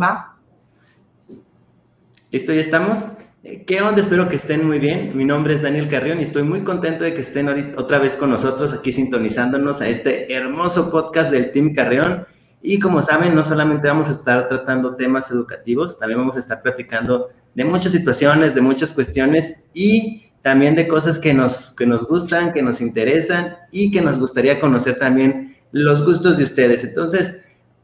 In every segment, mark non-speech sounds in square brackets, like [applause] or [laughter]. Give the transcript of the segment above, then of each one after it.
Va. Listo, ya estamos. ¿Qué onda? Espero que estén muy bien. Mi nombre es Daniel Carrión y estoy muy contento de que estén otra vez con nosotros aquí sintonizándonos a este hermoso podcast del Team Carrión. Y como saben, no solamente vamos a estar tratando temas educativos, también vamos a estar platicando de muchas situaciones, de muchas cuestiones y también de cosas que nos, que nos gustan, que nos interesan y que nos gustaría conocer también los gustos de ustedes. Entonces,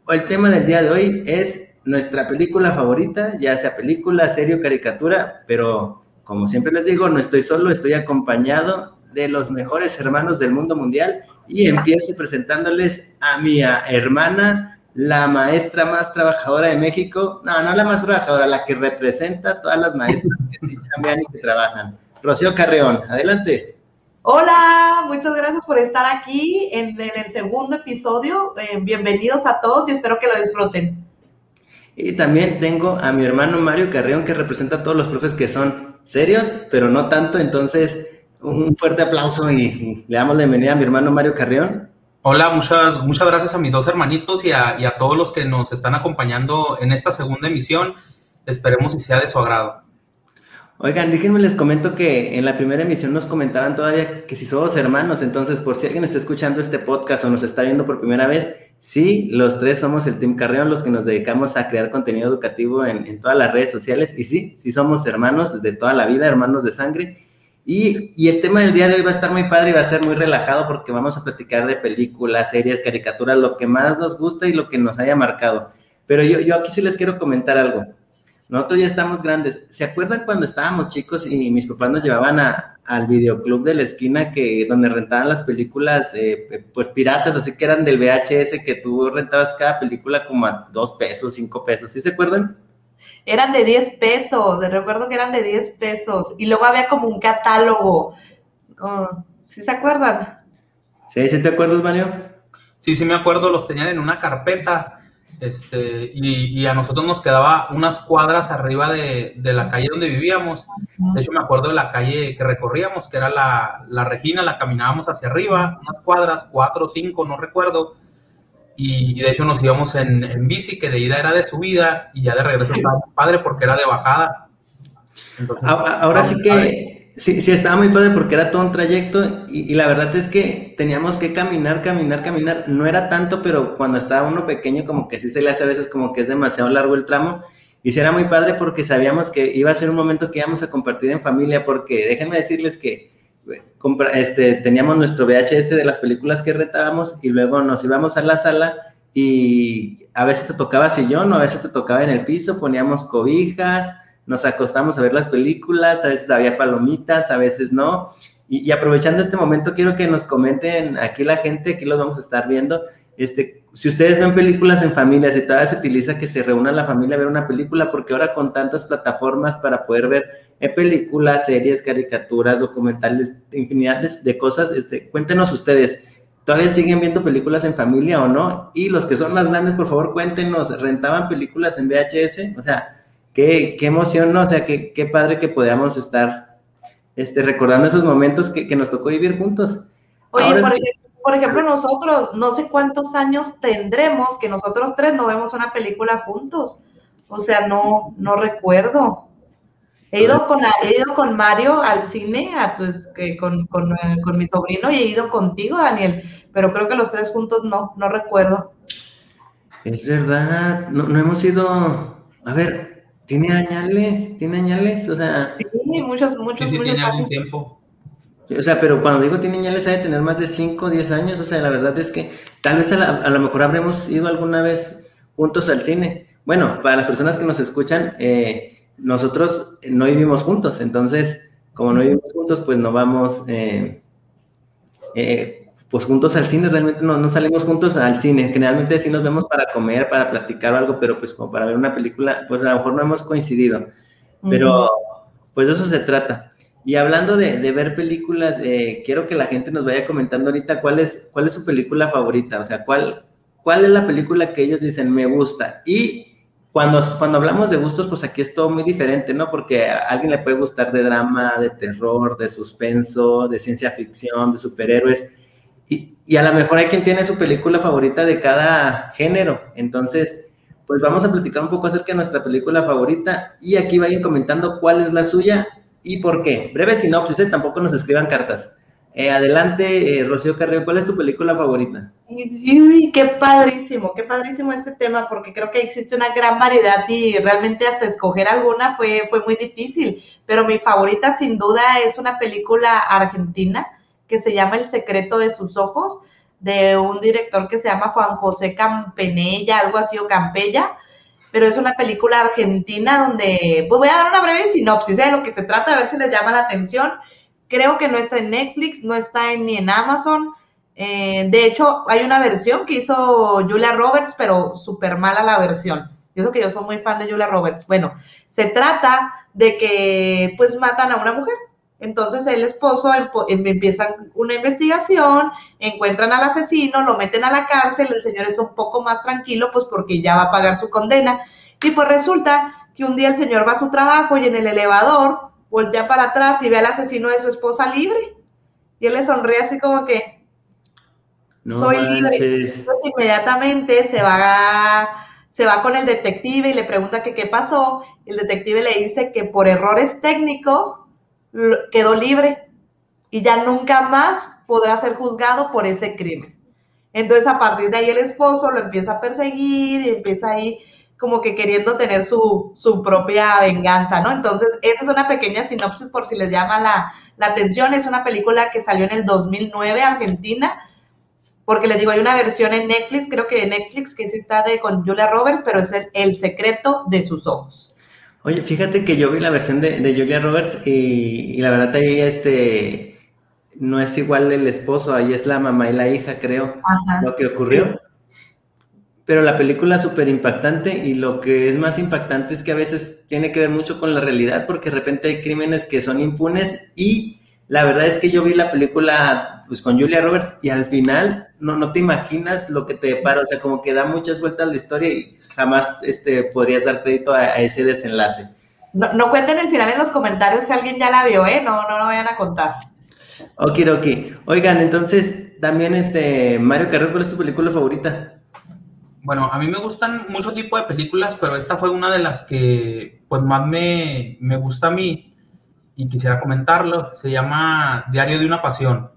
el tema del día de hoy es nuestra película favorita, ya sea película, serie o caricatura, pero como siempre les digo, no estoy solo, estoy acompañado de los mejores hermanos del mundo mundial y empiezo presentándoles a mi hermana, la maestra más trabajadora de México. No, no la más trabajadora, la que representa a todas las maestras que sí cambian y que trabajan. Rocío Carreón, adelante. Hola, muchas gracias por estar aquí en, el segundo episodio. Eh, bienvenidos a todos y espero que lo disfruten. Y también tengo a mi hermano Mario Carreón que representa a todos los profes que son serios, pero no tanto. Entonces, un fuerte aplauso y, le damos la bienvenida a mi hermano Mario Carrión. Hola, muchas, muchas gracias a mis dos hermanitos y a, y a todos los que nos están acompañando en esta segunda emisión. Esperemos que sea de su agrado. Oigan, déjenme les comento que en la primera emisión nos comentaban todavía que si somos hermanos, entonces por si alguien está escuchando este podcast o nos está viendo por primera vez, sí, los tres somos el Team Carrión, los que nos dedicamos a crear contenido educativo en, todas las redes sociales y sí, sí somos hermanos de toda la vida, hermanos de sangre y, el tema del día de hoy va a estar muy padre y va a ser muy relajado porque vamos a platicar de películas, series, caricaturas, lo que más nos gusta y lo que nos haya marcado. Pero yo, yo aquí sí les quiero comentar algo. Nosotros ya estamos grandes. ¿Se acuerdan cuando estábamos chicos y mis papás nos llevaban a, al videoclub de la esquina que donde rentaban las películas, eh, pues piratas, así que eran del VHS que tú rentabas cada película como a dos pesos, cinco pesos? ¿Sí se acuerdan? eran de 10 pesos, recuerdo que eran de 10 pesos, y luego había como un catálogo. Oh, ¿Sí se acuerdan? Sí, ¿sí te acuerdas, Mario? Sí, sí me acuerdo, los tenían en una carpeta, este, y, a nosotros nos quedaba unas cuadras arriba de, la calle donde vivíamos. De hecho, me acuerdo de la calle que recorríamos, que era la, la Regina, la caminábamos hacia arriba, unas cuadras, cuatro o cinco, no recuerdo, y, de hecho nos íbamos en, bici, que de ida era de subida y ya de regreso estaba [laughs] padre porque era de bajada. ahora, sí que sí, sí, estaba muy padre porque era todo un trayecto y, la verdad es que teníamos que caminar, caminar, caminar. No era tanto, pero cuando estaba uno pequeño como que sí se le hace a veces como que es demasiado largo el tramo. Y sí era muy padre porque sabíamos que iba a ser un momento que íbamos a compartir en familia porque déjenme decirles que este, teníamos nuestro VHS de las películas que rentábamos y luego nos íbamos a la sala y a veces te tocaba sillón o a veces te tocaba en el piso, poníamos cobijas, nos acostamos a ver las películas, a veces había palomitas, a veces no. Y, aprovechando este momento, quiero que nos comenten aquí la gente, aquí los vamos a estar viendo, este, si ustedes ven películas en familia, si todavía se utiliza que se reúna la familia a ver una película, porque ahora con tantas plataformas para poder ver eh, películas, series, caricaturas, documentales, infinidad de, cosas. Este, cuéntenos ustedes, ¿todavía siguen viendo películas en familia o no? Y los que son más grandes, por favor, cuéntenos, ¿rentaban películas en VHS? O sea, qué, qué emoción, ¿no? O sea, qué, qué padre que podamos estar este, recordando esos momentos que, que nos tocó vivir juntos. Oye, por, ejemplo, nosotros, no sé cuántos años tendremos que nosotros tres no vemos una película juntos. O sea, no, no recuerdo. He ido con, he ido con Mario al cine, pues con, con, eh, con, mi sobrino y he ido contigo, Daniel, pero creo que los tres juntos no, no recuerdo. Es verdad, no, no hemos ido, a ver, ¿tiene añales? ¿Tiene añales? O sea... Sí, muchos, muchos, sí, sí, tiene algún tiempo. O sea, pero cuando digo tiene añales, hay de tener más de 5 o 10 años. O sea, la verdad es que tal vez a, a, lo mejor habremos ido alguna vez juntos al cine. Bueno, para las personas que nos escuchan, eh, nosotros no vivimos juntos, entonces, como no vivimos juntos, pues no vamos, eh, eh, pues juntos al cine, realmente no, no, salimos juntos al cine, generalmente sí nos vemos para comer, para platicar o algo, pero pues como para ver una película, pues a lo mejor no hemos coincidido, pero pues de eso se trata. Y hablando de, de ver películas, eh, quiero que la gente nos vaya comentando ahorita cuál es, cuál es su película favorita, o sea, cuál, cuál es la película que ellos dicen me gusta. Y cuando, cuando hablamos de gustos, pues aquí es todo muy diferente, ¿no? Porque a alguien le puede gustar de drama, de terror, de suspenso, de ciencia ficción, de superhéroes. Y, a lo mejor hay quien tiene su película favorita de cada género. Entonces, pues vamos a platicar un poco acerca de nuestra película favorita y aquí vayan comentando cuál es la suya y por qué. Breve sinopsis, ¿eh? tampoco nos escriban cartas. Eh, adelante, eh, Rocío Carrillo, ¿cuál es tu película favorita? Uy, qué padrísimo, qué padrísimo este tema, porque creo que existe una gran variedad y realmente hasta escoger alguna fue, fue muy difícil. Pero mi favorita sin duda es una película argentina que se llama El secreto de sus ojos, de un director que se llama Juan José Campenella, algo así, o Campella, pero es una película argentina donde, pues voy a dar una breve sinopsis ¿eh? de lo que se trata, a ver si les llama la atención. Creo que no está en Netflix, no está ni en Amazon. Eh, de hecho, hay una versión que hizo Julia Roberts, pero súper mala la versión. Yo sé que yo soy muy fan de Julia Roberts. Bueno, se trata de que pues matan a una mujer. Entonces el esposo em, empiezan una investigación, encuentran al asesino, lo meten a la cárcel, el señor es un poco más tranquilo pues porque ya va a pagar su condena. Y pues resulta que un día el señor va a su trabajo y en el elevador voltea para atrás y ve al asesino de su esposa libre. Y él le sonríe así como que, soy libre. Entonces inmediatamente se va, se va con el detective y le pregunta que qué pasó. El detective le dice que por errores técnicos quedó libre y ya nunca más podrá ser juzgado por ese crimen. Entonces a partir de ahí el esposo lo empieza a perseguir y empieza ahí como que queriendo tener su, propia venganza, ¿no? Entonces, esa es una pequeña sinopsis por si les llama la, atención. Es una película que salió en el 2009, Argentina, porque les digo, hay una versión en Netflix, creo que de Netflix, que sí está de, con Julia Roberts, pero es el, secreto de sus ojos. Oye, fíjate que yo vi la versión de, Julia Roberts y, la verdad ahí este no es igual el esposo, ahí es la mamá y la hija, creo, lo que ocurrió. Pero la película es súper impactante y lo que es más impactante es que a veces tiene que ver mucho con la realidad porque de repente hay crímenes que son impunes y la verdad es que yo vi la película pues con Julia Roberts y al final no, no te imaginas lo que te depara, o sea, como que da muchas vueltas la historia y jamás este, podrías dar crédito a, ese desenlace. No, no, cuenten el final en los comentarios si alguien ya la vio, ¿eh? No, no lo vayan a contar. Ok, ok. Oigan, entonces, también, este, Mario Carrero, ¿cuál es tu película favorita? Bueno, a mí me gustan mucho tipo de películas, pero esta fue una de las que pues más me, me gusta a mí y quisiera comentarlo. Se llama Diario de una Pasión.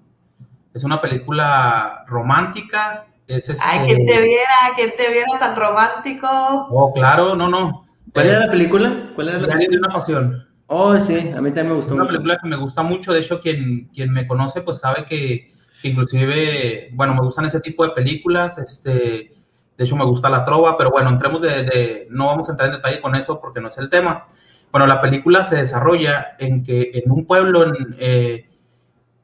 Es una película romántica. Es este... Ay, quien te viera, quien te viera tan romántico. Oh, claro, no, no. ¿Cuál era la película? ¿Cuál era la Diario de una Pasión. Oh, sí, a mí también me gustó es una película que me gusta mucho. De hecho, quien, quien me conoce, pues sabe que, que inclusive, bueno, me gustan ese tipo de películas. Este de hecho, me gusta la trova, pero bueno, entremos de, no vamos a entrar en detalle con eso porque no es el tema. Bueno, la película se desarrolla en que en un pueblo eh,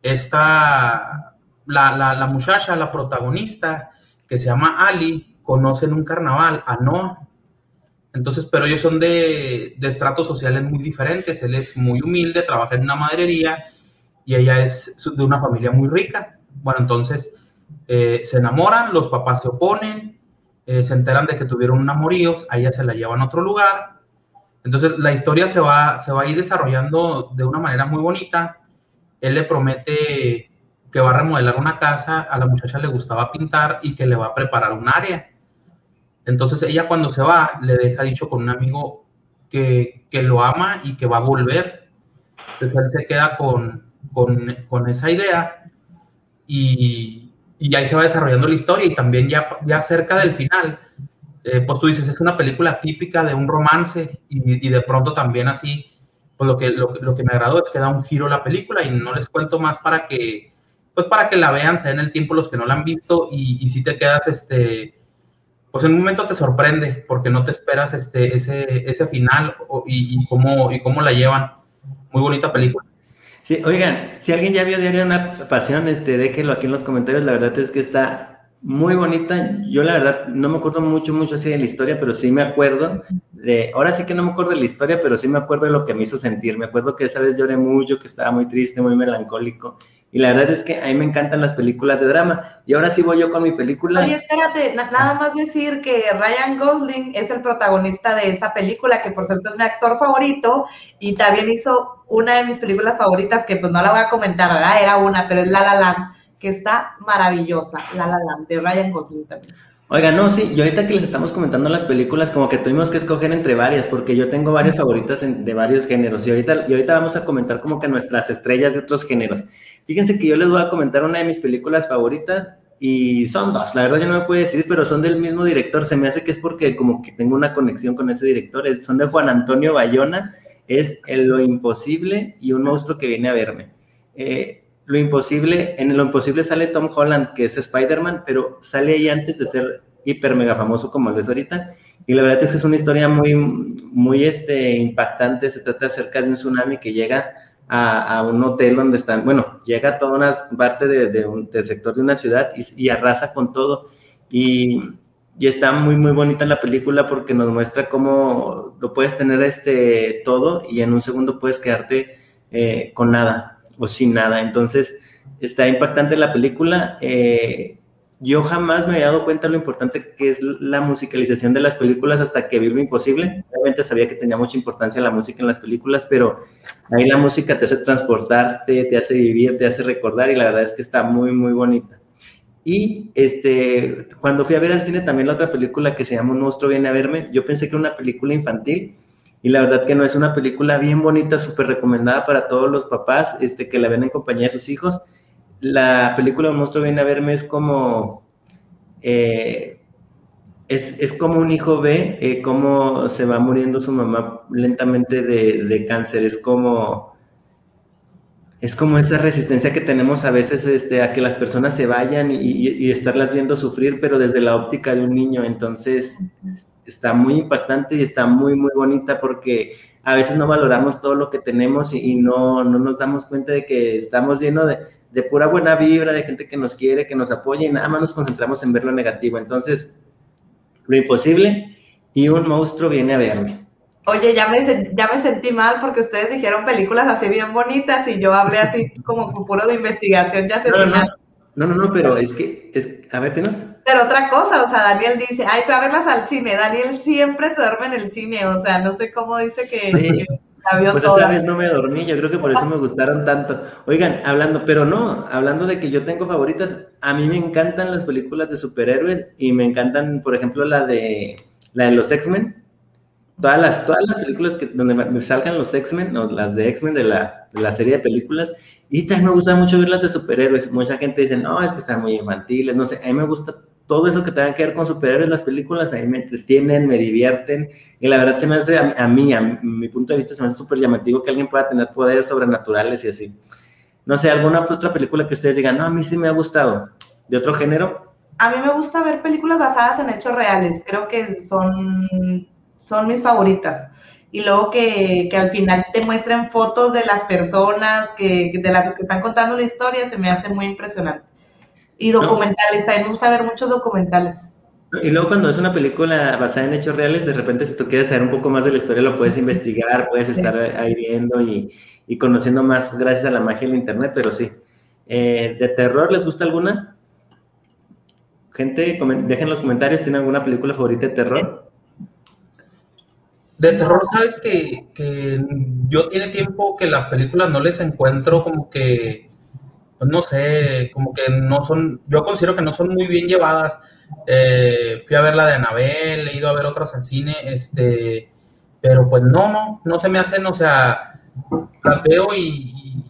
está la, la, muchacha, la protagonista, que se llama Ali, conoce en un carnaval a Noah. Entonces, pero ellos son de, de estratos sociales muy diferentes. Él es muy humilde, trabaja en una maderería y ella es de una familia muy rica. Bueno, entonces eh, se enamoran, los papás se oponen, eh, se enteran de que tuvieron un amorío, a ella se la llevan a otro lugar. Entonces la historia se va, se va a ir desarrollando de una manera muy bonita. Él le promete que va a remodelar una casa, a la muchacha le gustaba pintar y que le va a preparar un área. Entonces ella cuando se va le deja dicho con un amigo que, que lo ama y que va a volver. Entonces él se queda con, con, con esa idea y, y ahí se va desarrollando la historia y también ya, ya cerca del final, eh, pues tú dices, es una película típica de un romance y, y de pronto también así, pues lo que, lo, lo, que me agradó es que da un giro la película y no les cuento más para que, pues para que la vean, se den el tiempo los que no la han visto y, y si te quedas, este, pues en un momento te sorprende porque no te esperas este, ese, ese final y, cómo, y cómo la llevan. Muy bonita película. Sí, oigan, si alguien ya vio Diario una Pasión, este, déjenlo aquí en los comentarios. La verdad es que está muy bonita. Yo la verdad no me acuerdo mucho, mucho así de la historia, pero sí me acuerdo de, ahora sí que no me acuerdo de la historia, pero sí me acuerdo de lo que me hizo sentir. Me acuerdo que esa vez lloré mucho, que estaba muy triste, muy melancólico. Y la verdad es que a mí me encantan las películas de drama. Y ahora sí voy yo con mi película. Oye, espérate, nada más decir que Ryan Gosling es el protagonista de esa película, que por cierto es mi actor favorito, y también hizo una de mis películas favoritas, que pues no la voy a comentar, ¿verdad? Era una, pero es La La Land, que está maravillosa, La La Land, de Ryan Gosling también. Oiga, no, sí, y ahorita que les estamos comentando las películas, como que tuvimos que escoger entre varias, porque yo tengo varias favoritas de varios géneros, y ahorita, y ahorita vamos a comentar como que nuestras estrellas de otros géneros. Fíjense que yo les voy a comentar una de mis películas favoritas, y son dos, la verdad yo no me puedo decir, pero son del mismo director, se me hace que es porque como que tengo una conexión con ese director, son de Juan Antonio Bayona, es Lo Imposible y un monstruo que viene a verme. Eh, lo imposible, en lo imposible sale Tom Holland, que es Spider-Man, pero sale ahí antes de ser hiper mega famoso como lo es ahorita. Y la verdad es que es una historia muy, muy este, impactante. Se trata acerca de un tsunami que llega a, un hotel donde están, bueno, llega a toda una parte de, un, del sector de una ciudad y, arrasa con todo. Y, y, está muy, muy bonita la película porque nos muestra cómo lo puedes tener este todo y en un segundo puedes quedarte eh, con nada o sin nada. Entonces, está impactante la película. Eh, yo jamás me había dado cuenta de lo importante que es la musicalización de las películas hasta que vi lo imposible. Obviamente sabía que tenía mucha importancia la música en las películas, pero ahí la música te hace transportarte, te hace vivir, te hace recordar y la verdad es que está muy, muy bonita. Y este, cuando fui a ver al cine también la otra película que se llama Un monstruo viene a verme, yo pensé que era una película infantil, y la verdad que no es una película bien bonita, súper recomendada para todos los papás este, que la ven en compañía de sus hijos. La película Un monstruo viene a verme es como... Eh, es, como un hijo ve eh, cómo se va muriendo su mamá lentamente de, cáncer. Es como, es como esa resistencia que tenemos a veces este, a que las personas se vayan y, y, estarlas viendo sufrir, pero desde la óptica de un niño. Entonces, está muy impactante y está muy, muy bonita porque a veces no valoramos todo lo que tenemos y, no, no, nos damos cuenta de que estamos llenos de, de, pura buena vibra, de gente que nos quiere, que nos apoya y nada más nos concentramos en ver lo negativo. Entonces, lo imposible y un monstruo viene a verme. Oye, ya me, ya me sentí mal porque ustedes dijeron películas así bien bonitas y yo hablé así como puro de investigación ya se no, no, no, pero es que, es, a ver, ¿qué nos? Pero otra cosa, o sea, Daniel dice, ay, fue a verlas al cine. Daniel siempre se duerme en el cine, o sea, no sé cómo dice que, sí. la pues esa vez no me dormí, yo creo que por eso me gustaron tanto. Oigan, hablando, pero no, hablando de que yo tengo favoritas, a mí me encantan las películas de superhéroes y me encantan, por ejemplo, la de, la de los X-Men. Todas las, todas las películas que, donde me salgan los X-Men, o las de X-Men de la, de la serie de películas, y también me gusta mucho ver las de superhéroes. Mucha gente dice, no, es que están muy infantiles, no sé. A mí me gusta todo eso que tenga que ver con superhéroes, las películas, a mí me entretienen, me divierten. Y la verdad se me hace, a, mí, a, mi punto de vista, se me hace súper llamativo que alguien pueda tener poderes sobrenaturales y así. No sé, ¿alguna otra película que ustedes digan, no, a mí sí me ha gustado? ¿De otro género? A mí me gusta ver películas basadas en hechos reales. Creo que son, son mis favoritas y luego que, que, al final te muestren fotos de las personas que, de las que están contando la historia, se me hace muy impresionante. Y documentales, también me gusta ver muchos documentales. Y luego cuando es una película basada en hechos reales, de repente si tú quieres saber un poco más de la historia, lo puedes investigar, puedes estar ahí viendo y, y, conociendo más gracias a la magia del internet, pero sí. Eh, ¿De terror les gusta alguna? Gente, dejen en los comentarios, ¿tienen alguna película favorita de terror? De terror, sabes que, yo tiene tiempo que las películas no les encuentro como que, pues no sé, como que no son, yo considero que no son muy bien llevadas. Eh, fui a ver la de Anabel, he ido a ver otras al cine, este, pero pues no, no, no se me hacen, o sea, las veo y,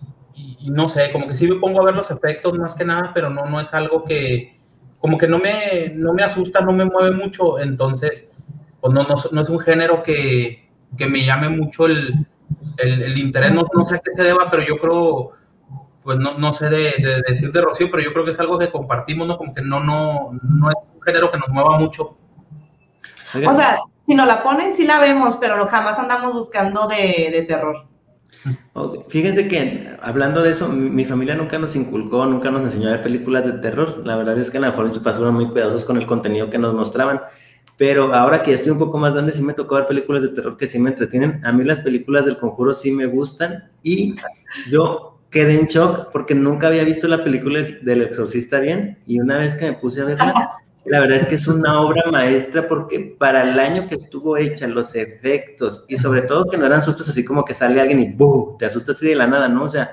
no sé, como que sí me pongo a ver los efectos más que nada, pero no, no es algo que, como que no me, no me asusta, no me mueve mucho, entonces pues no, no, es un género que, me llame mucho el, interés, no, sé a qué se deba, pero yo creo, pues no, sé de, decir de Rocío, pero yo creo que es algo que compartimos, ¿no? Como que no, no, no es un género que nos mueva mucho. O sea, si nos la ponen, sí la vemos, pero jamás andamos buscando de, terror. Fíjense que hablando de eso, mi, familia nunca nos inculcó, nunca nos enseñó a ver películas de terror. La verdad es que a lo mejor en su paso fueron muy cuidadosos con el contenido que nos mostraban. Pero ahora que estoy un poco más grande, sí me tocó ver películas de terror que sí me entretienen. A mí las películas del conjuro sí me gustan y yo quedé en shock porque nunca había visto la película del exorcista bien y una vez que me puse a verla, [laughs] la verdad es que es una obra maestra porque para el año que estuvo hecha, los efectos y sobre todo que no eran sustos así como que sale alguien y ¡buh! te asustas así de la nada, ¿no? O sea,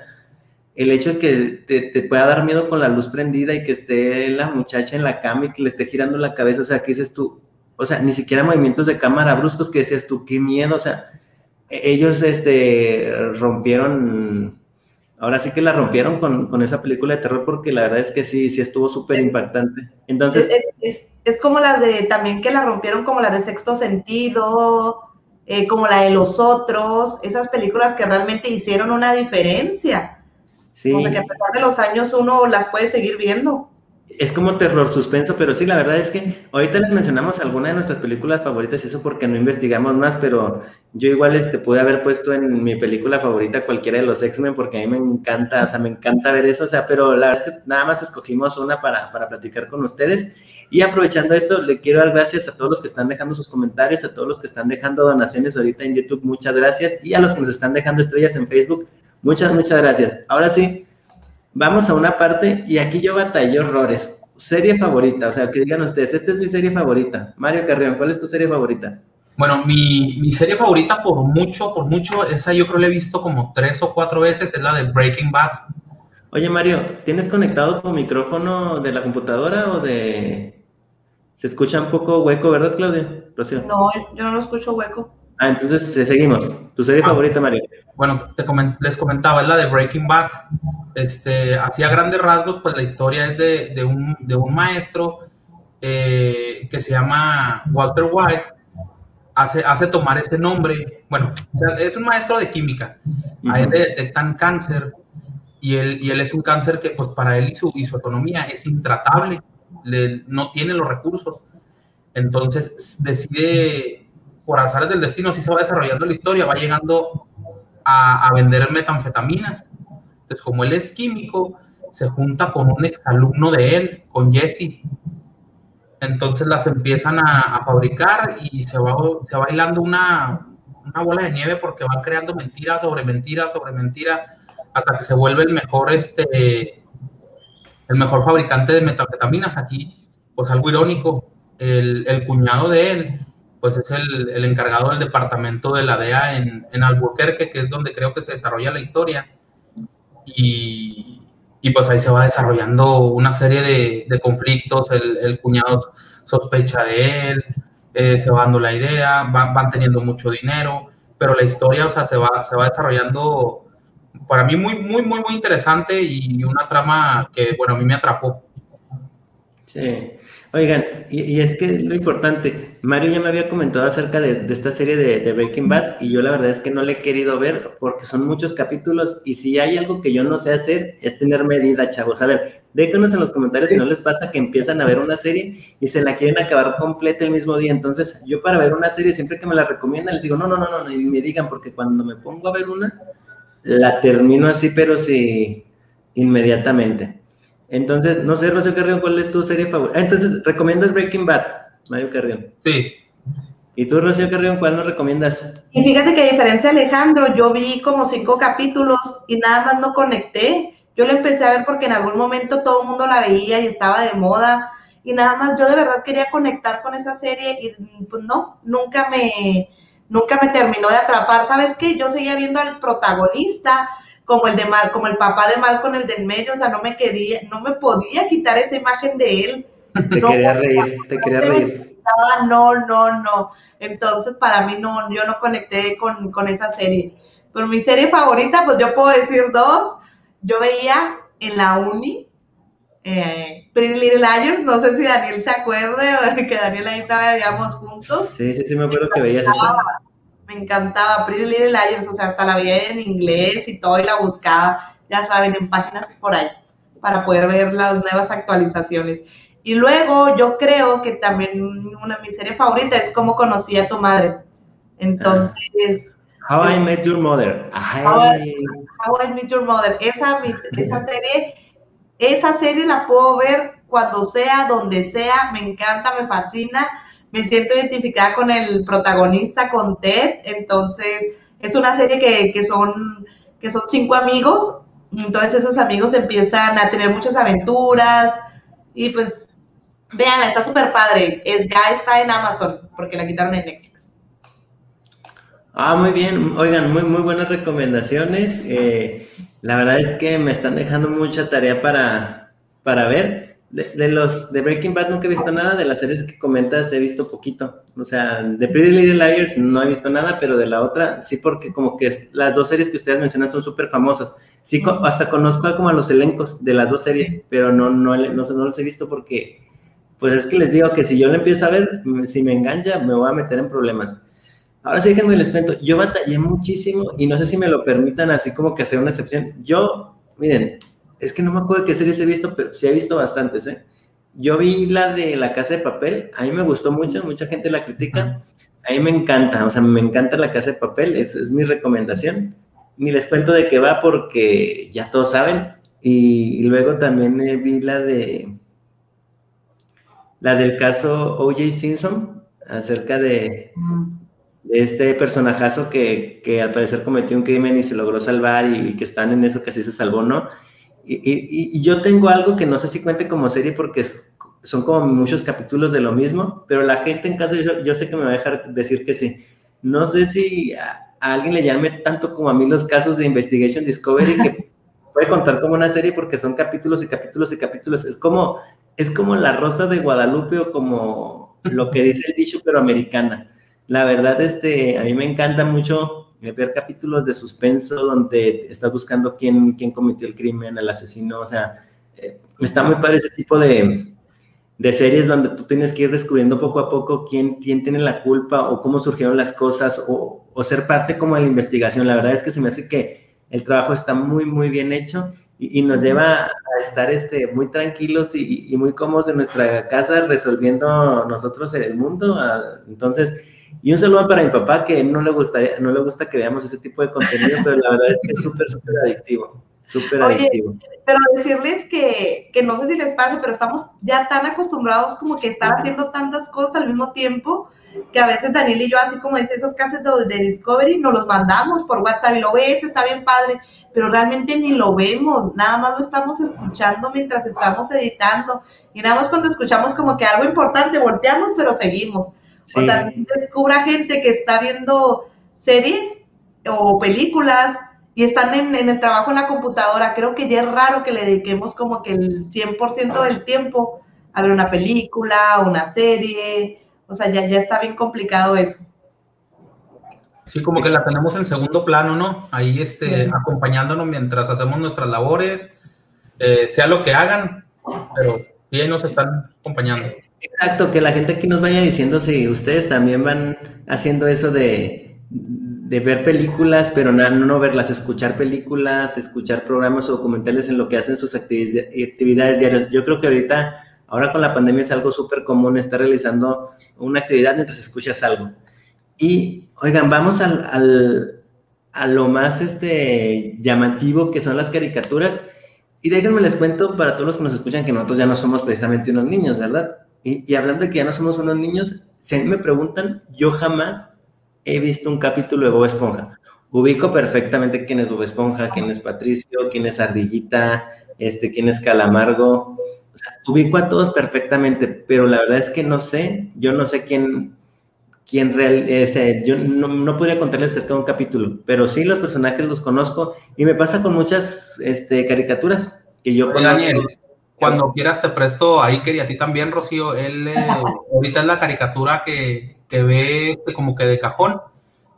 el hecho de que te, te, pueda dar miedo con la luz prendida y que esté la muchacha en la cama y que le esté girando la cabeza, o sea, ¿qué dices tú? O sea, ni siquiera movimientos de cámara bruscos que decías tú, qué miedo, o sea, e-, ellos este, rompieron, ahora sí que la rompieron con, con, esa película de terror porque la verdad es que sí, sí estuvo súper impactante. Entonces... Es, es, es, como la de, también que la rompieron como la de Sexto Sentido, eh, como la de Los Otros, esas películas que realmente hicieron una diferencia. Sí. O sea, que a pesar de los años uno las puede seguir viendo es como terror suspenso, pero sí, la verdad es que ahorita les mencionamos alguna de nuestras películas favoritas, eso porque no investigamos más, pero yo igual este, pude haber puesto en mi película favorita cualquiera de los X-Men porque a mí me encanta, o sea, me encanta ver eso, o sea, pero la verdad es que nada más escogimos una para, para platicar con ustedes. Y aprovechando esto, le quiero dar gracias a todos los que están dejando sus comentarios, a todos los que están dejando donaciones ahorita en YouTube, muchas gracias, y a los que nos están dejando estrellas en Facebook, muchas, muchas gracias. Ahora sí, vamos a una parte y aquí yo batallé horrores. Serie favorita, o sea, que digan ustedes, esta es mi serie favorita. Mario Carrión, ¿cuál es tu serie favorita? Bueno, mi, mi, serie favorita por mucho, por mucho, esa yo creo la he visto como tres o cuatro veces, es la de Breaking Bad. Oye, Mario, ¿tienes conectado tu micrófono de la computadora o de... Se escucha un poco hueco, ¿verdad, Claudia? No, yo no lo escucho hueco. Ah, entonces eh, seguimos. ¿Tu serie ah. favorita, Mario? Bueno, te les comentaba, es la de Breaking Bad. Este, hacía grandes rasgos, pues la historia es de, de, un, de un, maestro eh, que se llama Walter White. Hace, hace tomar este nombre. Bueno, es un maestro de química. A él le detectan cáncer y él, y él es un cáncer que, pues para él y su, y su economía es intratable. Le, no tiene los recursos. Entonces decide por azares del destino, si se va desarrollando la historia, va llegando a, vender metanfetaminas. Entonces, como él es químico, se junta con un exalumno de él, con Jesse. Entonces las empiezan a, fabricar y se va, se va bailando una, una bola de nieve porque va creando mentira sobre mentira sobre mentira hasta que se vuelve el mejor, este, el mejor fabricante de metanfetaminas. Aquí, pues algo irónico, el, el cuñado de él pues es el, el, encargado del departamento de la DEA en, en, Albuquerque, que es donde creo que se desarrolla la historia. Y, y pues ahí se va desarrollando una serie de, de conflictos, el, el, cuñado sospecha de él, eh, se va dando la idea, van, van, teniendo mucho dinero, pero la historia, o sea, se va, se va desarrollando para mí muy, muy, muy, muy interesante y una trama que, bueno, a mí me atrapó. Sí, Oigan, y, es que lo importante, Mario ya me había comentado acerca de, esta serie de, Breaking Bad y yo la verdad es que no le he querido ver porque son muchos capítulos y si hay algo que yo no sé hacer es tener medida, chavos. A ver, déjenos en los comentarios si no les pasa que empiezan a ver una serie y se la quieren acabar completa el mismo día. Entonces, yo para ver una serie siempre que me la recomiendan les digo, no, no, no, no, ni me digan porque cuando me pongo a ver una, la termino así, pero sí, inmediatamente. Entonces, no sé, Rocío Carrión, ¿cuál es tu serie favorita? Ah, entonces, ¿recomiendas Breaking Bad, Mario Carrión? Sí. ¿Y tú, Rocío Carrión, cuál nos recomiendas? Y fíjate que a diferencia de Alejandro, yo vi como cinco capítulos y nada más no conecté. Yo la empecé a ver porque en algún momento todo el mundo la veía y estaba de moda y nada más yo de verdad quería conectar con esa serie y pues no, nunca me, nunca me terminó de atrapar. ¿Sabes qué? Yo seguía viendo al protagonista como el de Mal, como el papá de Mal con el del medio, o sea, no me quería, no me podía quitar esa imagen de él. [laughs] Te quería reír, te quería reír. No, no, no. Entonces, para mí no, yo no conecté con, con esa serie. Pero mi serie favorita, pues yo puedo decir dos. Yo veía en la uni eh, Pretty Little Liars, no sé si Daniel se acuerde o [laughs] que Daniel ahí estaba veíamos juntos. Sí, sí, sí, me acuerdo que veías eso me encantaba Pretty Little Liars, o sea, hasta la veía en inglés y todo y la buscaba, ya saben, en páginas por ahí, para poder ver las nuevas actualizaciones. Y luego yo creo que también una de mis series favoritas es Cómo conocí a tu madre. Entonces... How I Met Your Mother. How, I, Met Your Mother. Esa, esa serie, esa serie la puedo ver cuando sea, donde sea, me encanta, me fascina me siento identificada con el protagonista, con Ted, entonces es una serie que, son, que son cinco amigos, entonces esos amigos empiezan a tener muchas aventuras y pues vean, está súper padre, ya está en Amazon porque la quitaron en Netflix. Ah, muy bien, oigan, muy, muy buenas recomendaciones. Eh, La verdad es que me están dejando mucha tarea para, para ver. De, los de Breaking Bad nunca he visto nada, de las series que comentas he visto poquito. O sea, de Pretty Little Liars no he visto nada, pero de la otra sí, porque como que las dos series que ustedes mencionan son súper famosas. Sí, hasta conozco como a los elencos de las dos series, pero no, no, no, no los he visto porque, pues es que les digo que si yo lo empiezo a ver, si me engancha, me voy a meter en problemas. Ahora sí, déjenme les cuento, yo batallé muchísimo y no sé si me lo permitan así como que hacer una excepción. Yo, miren, es que no me acuerdo qué series he visto, pero sí he visto bastantes, ¿eh? Yo vi la de La Casa de Papel, a mí me gustó mucho, mucha gente la critica, a mí me encanta, o sea, me encanta La Casa de Papel, es, es mi recomendación. Ni les cuento de qué va porque ya todos saben. Y, luego también vi la de la del caso O.J. Simpson acerca de, este personajazo que, que, al parecer cometió un crimen y se logró salvar y, que están en eso que así se salvó, ¿no? Y, yo tengo algo que no sé si cuente como serie porque son como muchos capítulos de lo mismo, pero la gente en casa yo, sé que me va a dejar decir que sí. No sé si a, alguien le llame tanto como a mí los casos de Investigation Discovery que [laughs] puede contar como una serie porque son capítulos y capítulos y capítulos. Es como, es como La Rosa de Guadalupe o como lo que dice el dicho, pero americana. La verdad, este, a mí me encanta mucho ver capítulos de suspenso donde estás buscando quién, quién cometió el crimen, el asesino, o sea, eh, está muy padre ese tipo de, de, series donde tú tienes que ir descubriendo poco a poco quién, quién tiene la culpa o cómo surgieron las cosas o, o, ser parte como de la investigación. La verdad es que se me hace que el trabajo está muy, muy bien hecho y, nos lleva a estar este, muy tranquilos y, y, muy cómodos en nuestra casa resolviendo nosotros en el mundo. Ah, entonces, y un saludo para mi papá, que no le, gustaría, no le gusta que veamos ese tipo de contenido, pero la verdad es que es súper, súper adictivo. Súper adictivo. Pero decirles que, que no sé si les pasa, pero estamos ya tan acostumbrados como que estar haciendo tantas cosas al mismo tiempo, que a veces Daniel y yo, así como dice esos casos de, de Discovery, nos los mandamos por WhatsApp y lo ves, está bien padre, pero realmente ni lo vemos, nada más lo estamos escuchando mientras estamos editando. Y nada más cuando escuchamos como que algo importante, volteamos, pero seguimos. O sea, descubra gente que está viendo series o películas y están en, el trabajo en la computadora. Creo que ya es raro que le dediquemos como que el 100% del tiempo a ver una película, una serie. O sea, ya, ya está bien complicado eso. Sí, como que la tenemos en segundo plano, ¿no? Ahí este, acompañándonos mientras hacemos nuestras labores, eh, sea lo que hagan, pero bien nos están acompañando. Exacto, que la gente aquí nos vaya diciendo si ustedes también van haciendo eso de, ver películas, pero no, no verlas, escuchar películas, escuchar programas o documentales en lo que hacen sus actividades diarias. Yo creo que ahorita, ahora con la pandemia es algo súper común estar realizando una actividad mientras escuchas algo. Y, oigan, vamos al, a lo más este, llamativo que son las caricaturas. Y déjenme les cuento para todos los que nos escuchan que nosotros ya no somos precisamente unos niños, ¿verdad? Y, hablando de que ya no somos unos niños, si a mí me preguntan, yo jamás he visto un capítulo de Bob Esponja. Ubico perfectamente quién es Bob Esponja, quién es Patricio, quién es Ardillita, este, quién es Calamargo. O sea, ubico a todos perfectamente, pero la verdad es que no sé, yo no sé quién, quién real, eh, yo no, no, podría contarles acerca de un capítulo, pero sí los personajes los conozco y me pasa con muchas este, caricaturas que yo conozco. Cuando quieras te presto ahí quería a ti también, Rocío. Él eh, [laughs] ahorita es la caricatura que, que, ve como que de cajón.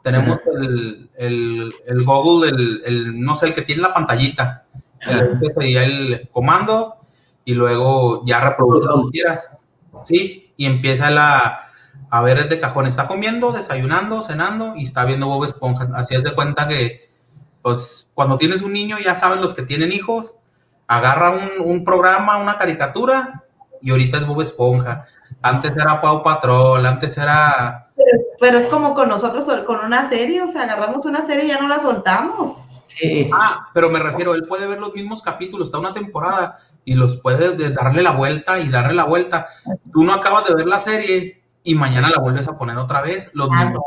Tenemos el, el, el, Google, el, el, no sé, el que tiene la pantallita. Y el comando y luego ya reproduce como quieras. Sí, y empieza la, a ver el de cajón. Está comiendo, desayunando, cenando y está viendo Bob Esponja. Así es de cuenta que, pues, cuando tienes un niño, ya saben los que tienen hijos, agarra un, programa, una caricatura, y ahorita es Bob Esponja. Antes era Pau Patrol, antes era... Pero, es como con nosotros, con una serie, o sea, agarramos una serie y ya no la soltamos. Sí. Ah, pero me refiero, él puede ver los mismos capítulos, está una temporada, y los puede darle la vuelta y darle la vuelta. Tú no acabas de ver la serie y mañana la vuelves a poner otra vez, los ah, mismos.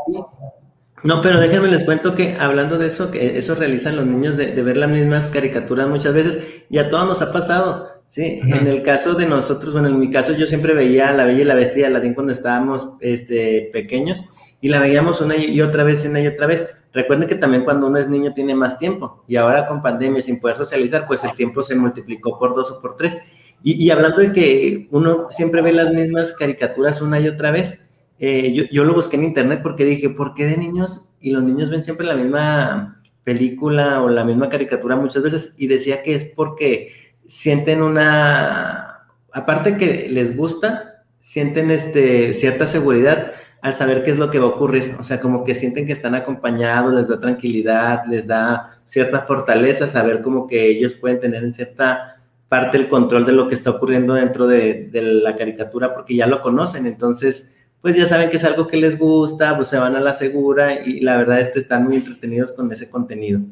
No, pero déjenme les cuento que hablando de eso, que eso realizan los niños de, ver las mismas caricaturas muchas veces, y a todos nos ha pasado, ¿sí? En el caso de nosotros, bueno, en mi caso yo siempre veía La Bella y la Bestia Aladín cuando estábamos este, pequeños, y la veíamos una y otra vez y una y otra vez. Recuerden que también cuando uno es niño tiene más tiempo y ahora con pandemia sin poder socializar, pues el tiempo se multiplicó por dos o por tres. Y, hablando de que uno siempre ve las mismas caricaturas una y otra vez, eh, yo, yo, lo busqué en internet porque dije, ¿por qué de niños? Y los niños ven siempre la misma película o la misma caricatura muchas veces y decía que es porque sienten una, aparte que les gusta, sienten este, cierta seguridad al saber qué es lo que va a ocurrir, o sea, como que sienten que están acompañados, les da tranquilidad, les da cierta fortaleza, saber como que ellos pueden tener en cierta parte el control de lo que está ocurriendo dentro de, la caricatura porque ya lo conocen, entonces pues ya saben que es algo que les gusta, pues se van a la segura y la verdad es que están muy entretenidos con ese contenido.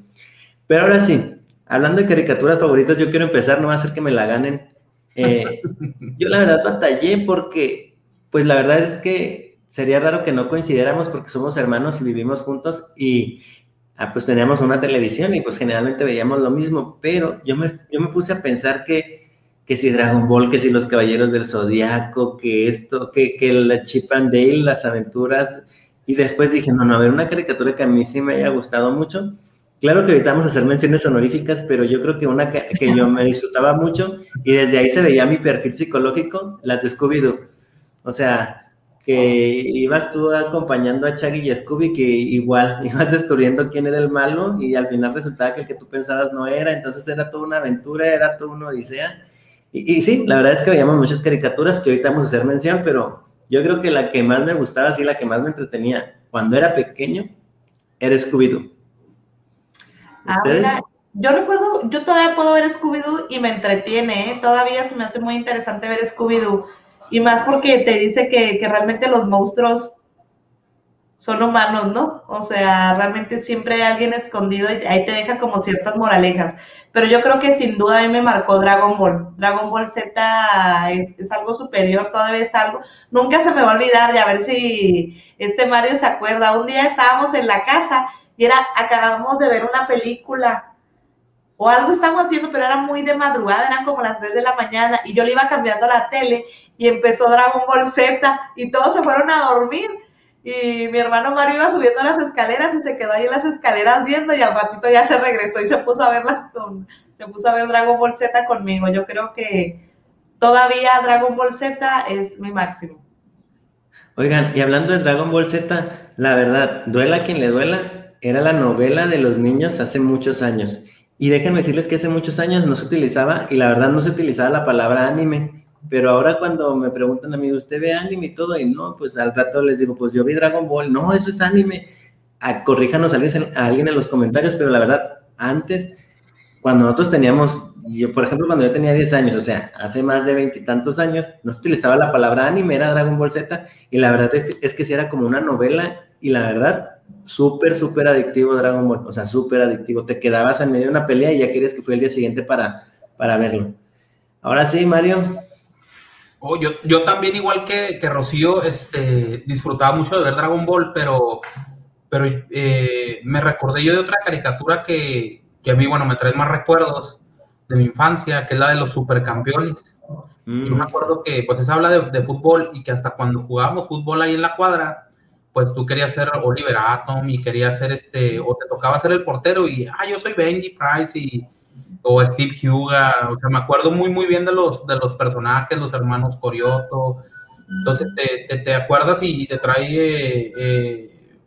Pero ahora sí, hablando de caricaturas favoritas, yo quiero empezar, no va a ser que me la ganen. Eh, [laughs] yo la verdad batallé porque, pues la verdad es que sería raro que no coincidiéramos porque somos hermanos y vivimos juntos y Ah, pues teníamos una televisión y pues generalmente veíamos lo mismo, pero yo me, yo me puse a pensar que, que si Dragon Ball, que si los Caballeros del Zodiaco, que esto, que, que la Chip and Dale, las aventuras, y después dije, no, no, a ver, una caricatura que a mí sí me haya gustado mucho. Claro que evitamos hacer menciones honoríficas, pero yo creo que una que, que yo me disfrutaba mucho y desde ahí se veía mi perfil psicológico, las de Scooby-Doo. O sea, que ibas tú acompañando a Chaggy y Scooby, que igual [laughs] ibas descubriendo quién era el malo y al final resultaba que el que tú pensabas no era, entonces era toda una aventura, era toda una odisea. Y, y, sí, la verdad es que veíamos muchas caricaturas que ahorita vamos a hacer mención, pero yo creo que la que más me gustaba, sí, la que más me entretenía cuando era pequeño, era Scooby-Doo. ¿Ustedes? yo recuerdo, yo todavía puedo ver Scooby-Doo y me entretiene, ¿eh? todavía se me hace muy interesante ver Scooby-Doo y más porque te dice que, realmente los monstruos son humanos, ¿no? O sea, realmente siempre hay alguien escondido y ahí te deja como ciertas moralejas. Pero yo creo que sin duda a mí me marcó Dragon Ball. Dragon Ball Z es, algo superior, todavía es algo. Nunca se me va a olvidar, y a ver si este Mario se acuerda. Un día estábamos en la casa y era, acabamos de ver una película o algo estábamos haciendo, pero era muy de madrugada, eran como las 3 de la mañana y yo le iba cambiando la tele y empezó Dragon Ball Z y todos se fueron a dormir y mi hermano Mario iba subiendo las escaleras y se quedó ahí en las escaleras viendo y al ratito ya se regresó y se puso a verlas con, se puso a ver Dragon Ball Z conmigo. Yo creo que todavía Dragon Ball Z es mi máximo. Oigan, y hablando de Dragon Ball Z, la verdad, duela quien le duela, era la novela de los niños hace muchos años. Y déjenme decirles que hace muchos años no se utilizaba, y la verdad no se utilizaba la palabra anime, pero ahora cuando me preguntan a mí, ¿usted ve anime y todo? Y no, pues al rato les digo, pues yo vi Dragon Ball, no, eso es anime. Ah, corríjanos a alguien, en los comentarios, pero la verdad, antes, cuando nosotros teníamos, yo por ejemplo, cuando yo tenía 10 años, o sea, hace más de veintitantos años, no utilizaba la palabra anime, era Dragon Ball Z, y la verdad es que, sí era como una novela, y la verdad, súper, súper adictivo Dragon Ball, o sea, súper adictivo. Te quedabas en medio de una pelea y ya querías que fue el día siguiente para, para verlo. Ahora sí, Mario. Oh, yo, yo también, igual que, que Rocío, este, disfrutaba mucho de ver Dragon Ball, pero, pero eh, me recordé yo de otra caricatura que, que, a mí, bueno, me trae más recuerdos de mi infancia, que es la de los supercampeones. Mm. Yo me acuerdo que, pues, se habla de, de fútbol y que hasta cuando jugábamos fútbol ahí en la cuadra, pues tú querías ser Oliver Atom y querías ser este, o te tocaba ser el portero y, ah, yo soy Benji Price y, o Steve Huga, o sea, me acuerdo muy, muy bien de los, de los personajes, los hermanos Corioto, entonces te, te, acuerdas y, te trae, eh, eh,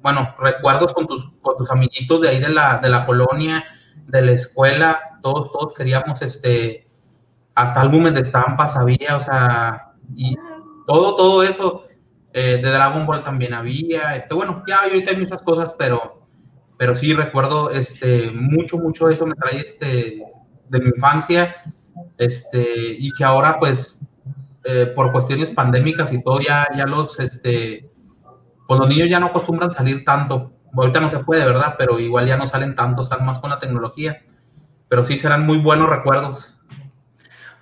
bueno, recuerdos con tus, con tus amiguitos de ahí de la, de la colonia, de la escuela, todos, todos queríamos, este, hasta álbumes de estampas había, o sea, y todo, todo eso, eh, de Dragon Ball también había, este, bueno, ya ahorita hay muchas cosas, pero, pero sí recuerdo este, mucho, mucho eso me trae este, de mi infancia, este, y que ahora pues eh, por cuestiones pandémicas y todo ya, ya los, este, pues los niños ya no acostumbran salir tanto, ahorita no se puede, ¿verdad? Pero igual ya no salen tanto, están más con la tecnología, pero sí serán muy buenos recuerdos.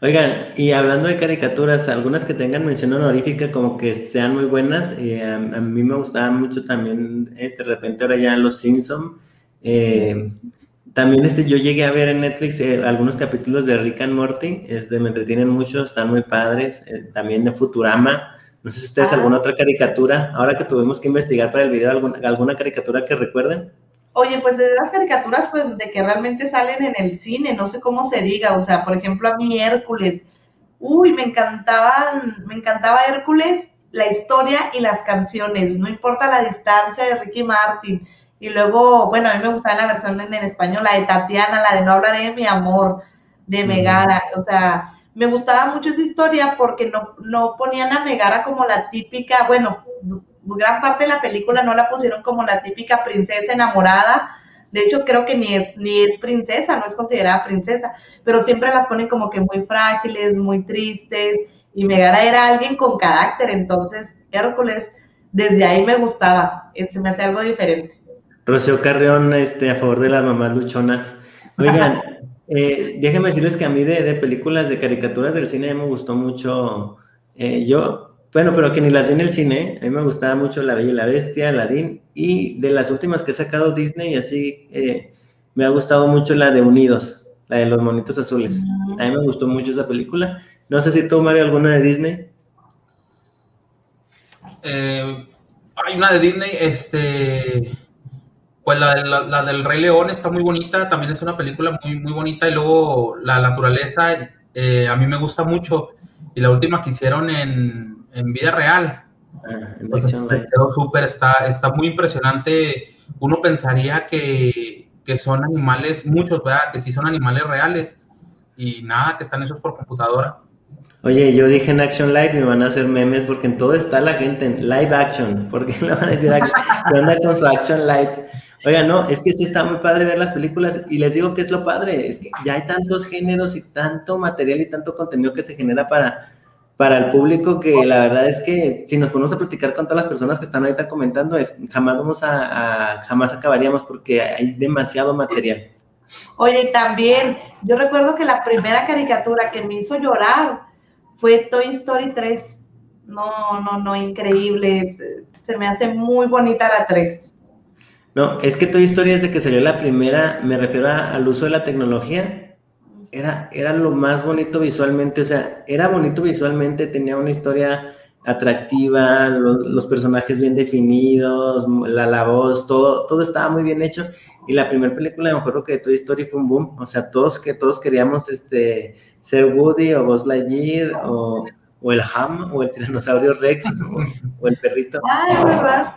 Oigan, y hablando de caricaturas, algunas que tengan mención honorífica como que sean muy buenas, eh, a, mí me gustaban mucho también, eh, de repente ahora ya Los Simpson. Eh, también este, yo llegué a ver en Netflix algunos capítulos de Rick and Morty, este, me entretienen mucho, están muy padres. también de Futurama, No sé si ustedes Ah. alguna otra caricatura, ahora que tuvimos que investigar para el video, alguna, alguna caricatura que recuerden. Oye, pues de las caricaturas, pues de que realmente salen en el cine, no sé cómo se diga, o sea, por ejemplo, a mí Hércules, uy, me encantaban, me encantaba Hércules, la historia y las canciones, no importa la distancia de Ricky Martin. Y luego, bueno, a mí me gustaba la versión en, en español, la de Tatiana, la de No hablaré de mi amor, de. Megara, o sea, me gustaba mucho esa historia porque no, no ponían a Megara como la típica, bueno, gran parte de la película no la pusieron como la típica princesa enamorada. De hecho, creo que ni es, ni es princesa, no es considerada princesa, pero siempre las ponen como que muy frágiles, muy tristes. Y Megara era alguien con carácter, entonces Hércules, desde ahí me gustaba, se me hace algo diferente. Rocío Carrión, este, a favor de las mamás luchonas. Oigan, [laughs] eh, déjenme decirles que a mí de, de películas, de caricaturas del cine, me gustó mucho. eh, yo, bueno, pero que ni las vi en el cine. A mí me gustaba mucho La Bella y la Bestia, Aladdin, y de las últimas que ha sacado Disney, así eh, me ha gustado mucho la de Unidos, la de los monitos azules. A mí me gustó mucho esa película. No sé si tú, Mario, alguna de Disney. Eh, hay una de Disney, este, pues la, la- la del Rey León está muy bonita, también es una película muy, muy bonita y luego la naturaleza eh, a mí me gusta mucho y la última que hicieron en, en vida real, Ah, quedó súper, está, está muy impresionante, uno pensaría que, que son animales, muchos, ¿verdad? Que sí son animales reales y nada, que están hechos por computadora. Oye, yo dije en Action Live me van a hacer memes porque en todo está la gente en live action. [laughs] ¿Por qué le van a decir? ¿Qué onda con su Action Live? Oiga, no, es que sí está muy padre ver las películas y les digo que es lo padre, es que ya hay tantos géneros y tanto material y tanto contenido que se genera para, para el público que la verdad es que si nos ponemos a platicar con todas las personas que están ahorita comentando, es, jamás vamos a, a- jamás acabaríamos porque hay demasiado material. Oye, también, yo recuerdo que la primera caricatura que me hizo llorar fue Toy Story 3. No, no, no, increíble. Se- Se me hace muy bonita la 3. No, es que Toy Story desde que salió la primera, me refiero a- al uso de la tecnología, era, era lo más bonito visualmente, o sea, era bonito visualmente, tenía una historia atractiva, lo- los personajes bien definidos, la, la voz, todo, todo estaba muy bien hecho. Y la primera película, me acuerdo que de Toy Story fue un boom, o sea, todos que todos queríamos este, ser Woody o Buzz Lightyear o, o el Ham o el tiranosaurio Rex o, o el perrito. Ay, ¿verdad?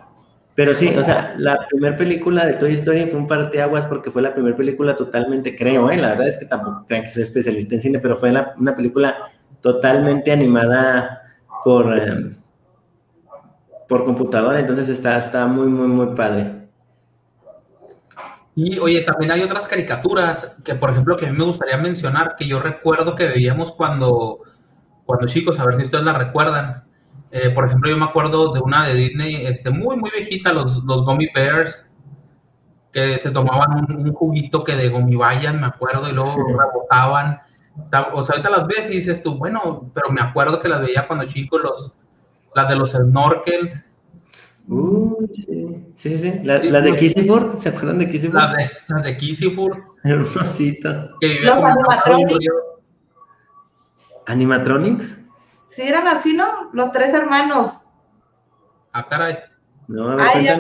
Pero sí, o sea, la primera película de Toy Story fue un parteaguas porque fue la primera película totalmente, creo, ¿eh? La verdad es que tampoco crean que soy especialista en cine, pero fue una película totalmente animada por, eh, por computadora, entonces está, está muy, muy, muy padre. Y oye, también hay otras caricaturas que, por ejemplo, que a mí me gustaría mencionar, que yo recuerdo que veíamos cuando, cuando chicos, a ver si ustedes la recuerdan. Eh, por ejemplo, yo me acuerdo de una de Disney, este, muy, muy viejita, los, los Gummy Bears, que te tomaban un, un juguito que de gomibayas, me acuerdo, y luego rebotaban. Ta- O sea, ahorita las ves y dices tú, bueno, pero me acuerdo que las veía cuando chico, los, las de los snorkels, Uh, sí, sí, sí. La, la de Kissifur, ¿se acuerdan de Kissifur? las de, [laughs] las de Kissifur, Hermosito. que vivía Los animatronics. ¿Animatronics? Sí, eran así, ¿no? Los tres hermanos. Ah, caray. No, a ver, Ay, ya-.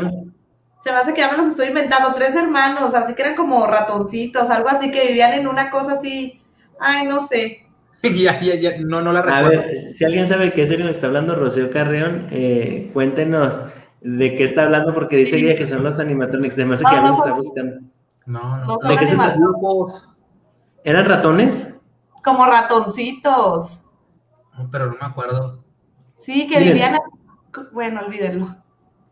Se me hace que ya me los estoy inventando. Tres hermanos, así que eran como ratoncitos, algo así que vivían en una cosa así. Ay, no sé. [laughs] ya, ya, ya, no, no la A recuerdo. ver, si alguien sabe qué serie nos está hablando Rocío Carreón, eh, cuéntenos de qué está hablando, porque dice ella que son los animatronics. Además, que No, ya no nos son- está buscando. No, no. No ¿De qué se. ¿Eran ratones? Como ratoncitos. Pero no me acuerdo. Sí, que Miren. vivían. Bueno, olvídenlo.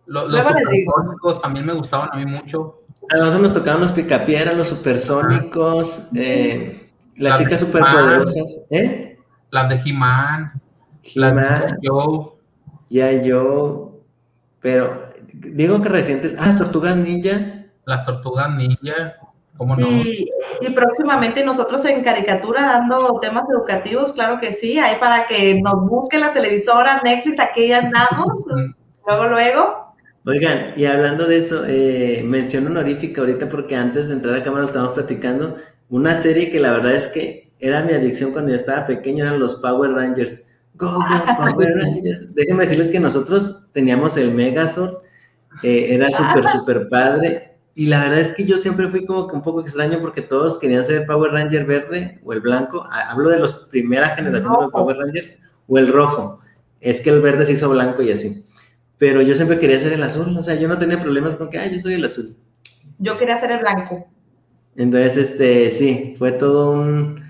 Lo- los supersónicos también me gustaban a mí mucho. A nosotros nos tocaban los picapiedras, los supersónicos, eh, las Las chicas de superpoderosas, ¿eh? Las de He-Man, las de He-Man, Joe. ya yo, pero digo que recientes, ah, las tortugas ninja, las tortugas ninja. ¿Cómo no? Y, y próximamente nosotros en caricatura dando temas educativos, claro que sí, ahí para que nos busquen las televisoras, Netflix, aquí andamos, [laughs] luego, luego. Oigan, y hablando de eso, eh, mención honorífica ahorita porque antes de entrar a cámara lo estábamos platicando, una serie que la verdad es que era mi adicción cuando yo estaba pequeño, eran los Power Rangers. Go, go, [laughs] Power Rangers. Déjenme decirles que nosotros teníamos el Megazord, eh, era súper, súper padre. Y la verdad es que yo siempre fui como que un poco extraño porque todos querían ser el Power Ranger verde o el blanco. Hablo de los primera generación de los Power Rangers o el rojo. Es que el verde se hizo blanco y así. Pero yo siempre quería ser el azul. O sea, yo no tenía problemas con que, ah, yo soy el azul. Yo quería ser el blanco. Entonces, este, sí, fue todo un,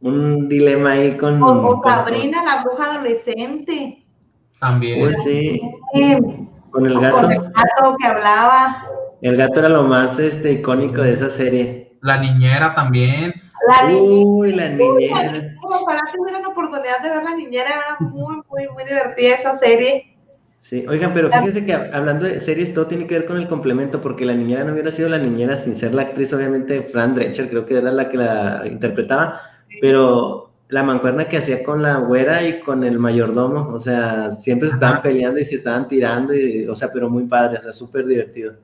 un dilema ahí con... O, Sabrina, la bruja adolescente. También. Pues sí. Con el gato. Con el gato que hablaba. El gato era lo más este, icónico de esa serie. La niñera también. La Uy, la niñera. Ojalá tuvieran oportunidad de ver la niñera, era muy, muy, muy divertida esa serie. Sí, oigan, pero fíjense que hablando de series, todo tiene que ver con el complemento, porque la niñera no hubiera sido la niñera sin ser la actriz, obviamente, Fran Drescher, creo que era la que la interpretaba, pero la mancuerna que hacía con la güera y con el mayordomo, o sea, siempre se estaban peleando y se estaban tirando, y, o sea, pero muy padre, o sea, súper divertido.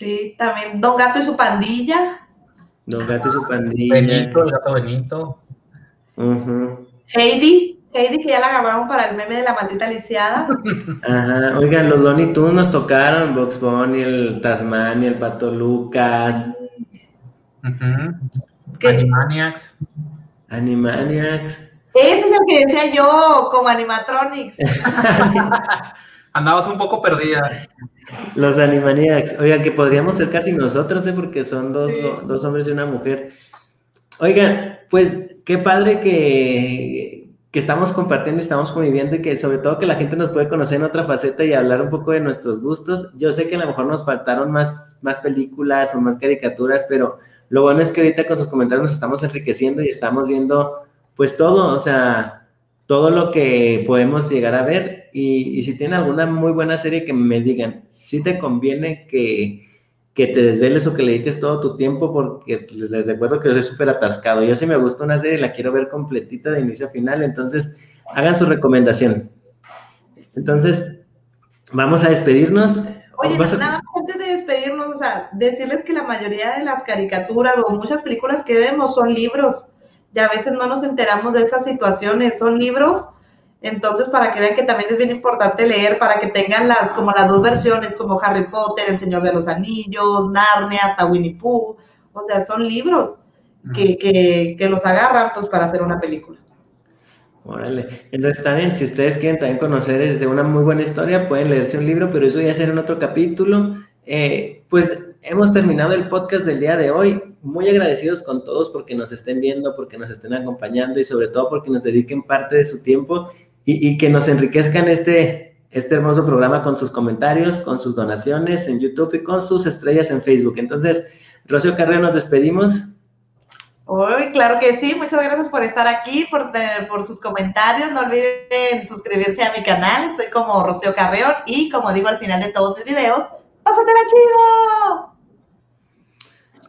Sí, también Don Gato y su pandilla. Don Gato y su pandilla. Benito, el gato Benito. Heidi. Heidi, que ya la agarraron para el meme de la maldita lisiada. [laughs] Ajá, oigan, los Donny Tunes nos tocaron, Box Bunny, el Tasmania, el Pato Lucas. Animaniacs. Animaniacs. Ese es el que decía yo, como animatronics. [laughs] Andabas un poco perdida. Los Animaniacs. Oigan, que podríamos ser casi nosotros, ¿eh? porque son dos, dos hombres y una mujer. Oigan, pues qué padre que, que estamos compartiendo y estamos conviviendo y que sobre todo que la gente nos puede conocer en otra faceta y hablar un poco de nuestros gustos. Yo sé que a lo mejor nos faltaron más, más películas o más caricaturas, pero lo bueno es que ahorita con sus comentarios nos estamos enriqueciendo y estamos viendo pues todo, o sea, todo lo que podemos llegar a ver y, si tienen alguna muy buena serie que me digan, si te conviene que, que te desveles o que le dediques todo tu tiempo porque pues, les recuerdo que soy súper atascado. Yo si me gusta una serie la quiero ver completita de inicio a final, entonces hagan su recomendación. Entonces, vamos a despedirnos. Oye, nada antes de despedirnos, o sea, decirles que la mayoría de las caricaturas o muchas películas que vemos son libros. Y a veces no nos enteramos de esas situaciones, son libros. Entonces, para que vean que también es bien importante leer, para que tengan las, como las dos versiones, como Harry Potter, El Señor de los Anillos, Narnia, hasta Winnie Pooh. O sea, son libros que, que, que los agarran pues para hacer una película. Órale. Entonces también, si ustedes quieren también conocer desde una muy buena historia, pueden leerse un libro, pero eso ya será en otro capítulo. Eh, pues hemos terminado el podcast del día de hoy. Muy agradecidos con todos porque nos estén viendo, porque nos estén acompañando y sobre todo porque nos dediquen parte de su tiempo y, y que nos enriquezcan este, este hermoso programa con sus comentarios, con sus donaciones en YouTube y con sus estrellas en Facebook. Entonces, Rocío Carrera, nos despedimos. Uy, claro que sí, muchas gracias por estar aquí, por, por sus comentarios. No olviden suscribirse a mi canal, estoy como Rocío Carreón y como digo al final de todos mis videos, ¡pásatela chido!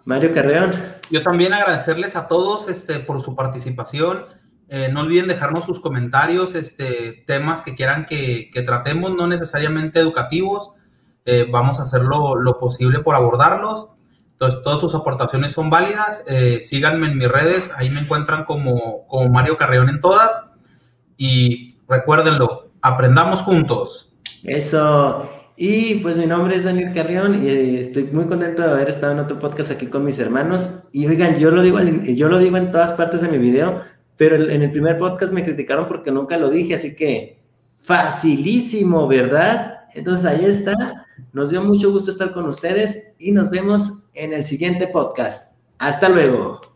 Mario Carreón. Yo también agradecerles a todos este, por su participación. Eh, no olviden dejarnos sus comentarios, este, temas que quieran que, tratemos, no necesariamente educativos. Eh, vamos a hacer lo posible por abordarlos. Entonces, todas sus aportaciones son válidas. Eh, síganme en mis redes, ahí me encuentran como, como Mario Carreón en todas. Y recuérdenlo, aprendamos juntos. Eso. Y pues mi nombre es Daniel Carrión y estoy muy contento de haber estado en otro podcast aquí con mis hermanos. Y oigan, yo lo digo, yo lo digo en todas partes de mi video, pero en el primer podcast me criticaron porque nunca lo dije, así que facilísimo, ¿verdad? Entonces ahí está. Nos dio mucho gusto estar con ustedes y nos vemos en el siguiente podcast. Hasta luego.